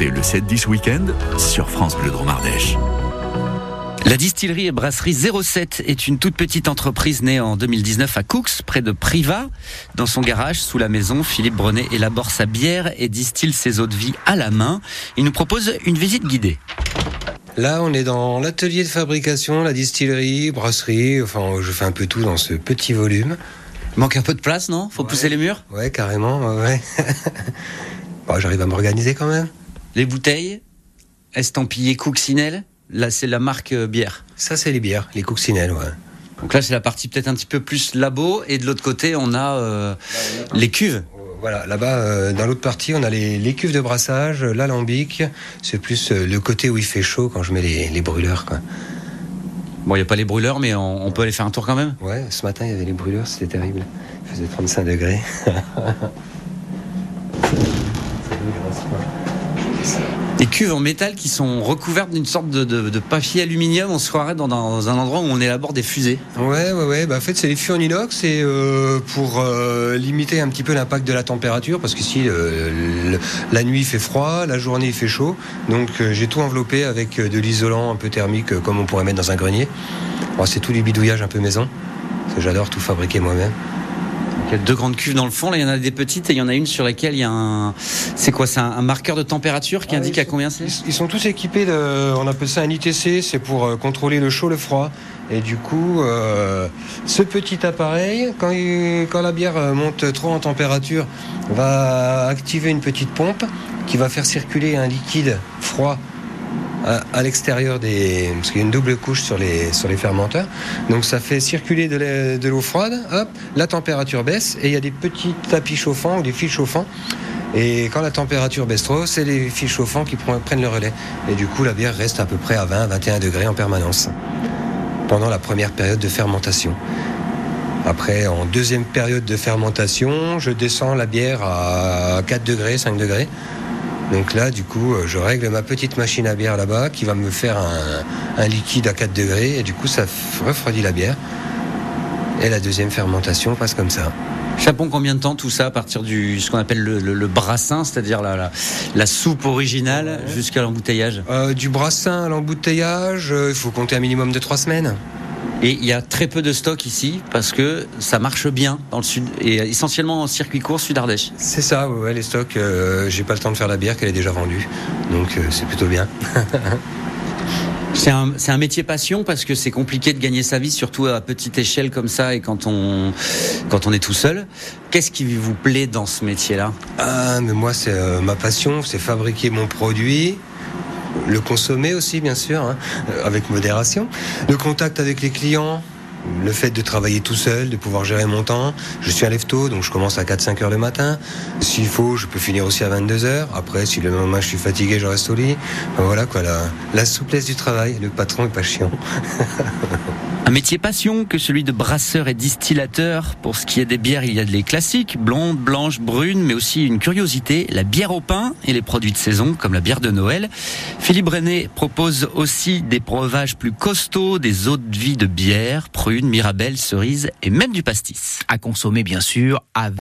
écoutez le 7-10 Week-end sur France Bleu Dromardèche. La distillerie et brasserie 07 est une toute petite entreprise née en 2019 à Cooks, près de Privas. Dans son garage, sous la maison, Philippe Brenet élabore sa bière et distille ses eaux de vie à la main. Il nous propose une visite guidée. Là, on est dans l'atelier de fabrication, la distillerie, brasserie. Enfin, je fais un peu tout dans ce petit volume. Il manque un peu de place, non? Faut pousser les murs? Ouais, carrément, ouais. bon, J'arrive à m'organiser quand même. Les bouteilles estampillées Cooksinelle Là, c'est la marque euh, bière. Ça, c'est les bières, les coccinelles, ouais. Donc là, c'est la partie peut-être un petit peu plus labo. Et de l'autre côté, on a euh, les cuves. Voilà, là-bas, euh, dans l'autre partie, on a les, les, cuves de brassage, l'alambic. C'est plus le côté où il fait chaud quand je mets les, les brûleurs. Quoi. Bon, il n'y a pas les brûleurs, mais on, on, peut aller faire un tour quand même Ouais, ce matin, il y avait les brûleurs, c'était terrible. Il faisait 35 degrés. Des cuves en métal qui sont recouvertes d'une sorte de, papier aluminium. On se croirait dans, un endroit où on élabore des fusées. Ouais, ouais, ouais. Bah, en fait, c'est des fûts en inox et euh, pour euh, limiter un petit peu l'impact de la température, parce qu'ici, euh, la nuit fait froid, la journée fait chaud. Donc, euh, j'ai tout enveloppé avec de l'isolant un peu thermique, euh, comme on pourrait mettre dans un grenier. Bon, c'est tout du bidouillage un peu maison. Parce j'adore tout fabriquer moi-même. Il y a deux grandes cuves dans le fond. Là, il y en a des petites et il y en a une sur laquelle il y a un. C'est quoi C'est un, un, marqueur de température qui ah, indique à combien c'est Ils sont tous équipés de. On appelle ça un ITC. C'est pour euh, contrôler le chaud, le froid. Et du coup, euh, ce petit appareil, quand, il, quand la bière monte trop en température, va activer une petite pompe qui va faire circuler un liquide froid à, l'extérieur des. Parce qu'il y a une double couche sur les, sur les fermenteurs. Donc ça fait circuler de l'eau froide, hop, la température baisse et il y a des petits tapis chauffants ou des fils chauffants. Et quand la température baisse trop, c'est les fils chauffants qui prennent le relais. Et du coup, la bière reste à peu près à 20-21 degrés en permanence pendant la première période de fermentation. Après, en deuxième période de fermentation, je descends la bière à 4 degrés, 5 degrés. Donc là, du coup, je règle ma petite machine à bière là-bas qui va me faire un, un, liquide à 4 degrés et du coup, ça refroidit la bière. Et la deuxième fermentation passe comme ça. Chapon, combien de temps tout ça à partir du ce qu'on appelle le, le, le brassin, c'est-à-dire la, la, la, soupe originale ouais. jusqu'à l'embouteillage? Euh, Du brassin à l'embouteillage, euh, il faut compter un minimum de 3 semaines. Et il y a très peu de stock ici parce que ça marche bien dans le sud et essentiellement en circuit court sud Ardèche. C'est ça, ouais, les stocks. Euh, J'ai pas le temps de faire la bière qu'elle est déjà vendue, donc euh, c'est plutôt bien. C'est un, un, métier passion parce que c'est compliqué de gagner sa vie, surtout à petite échelle comme ça et quand on, quand on est tout seul. Qu'est-ce qui vous plaît dans ce métier-là? Ah, mais moi, c'est euh, ma passion, c'est fabriquer mon produit, le consommer aussi, bien sûr, hein, avec modération. Le contact avec les clients, le fait de travailler tout seul, de pouvoir gérer mon temps. Je suis à lève-tôt, donc je commence à 4-5 heures le matin. S'il faut, je peux finir aussi à 22 heures. Après, si le lendemain je suis fatigué, je reste au lit. Voilà quoi, la, la souplesse du travail. Le patron est pas chiant. Un métier passion que celui de brasseur et distillateur. Pour ce qui est des bières, il y a des classiques, blondes, blanches, brunes, mais aussi une curiosité, la bière au pain et les produits de saison, comme la bière de Noël. Philippe Brenet propose aussi des breuvages plus costauds, des eaux de vie de bière, prunes, mirabelle, cerises et même du pastis. À consommer, bien sûr, avec